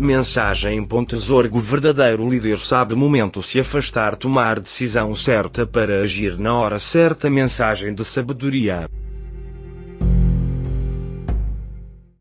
Mensagem. Tesorgo verdadeiro líder sabe momento se afastar tomar decisão certa para agir na hora certa. Mensagem de sabedoria.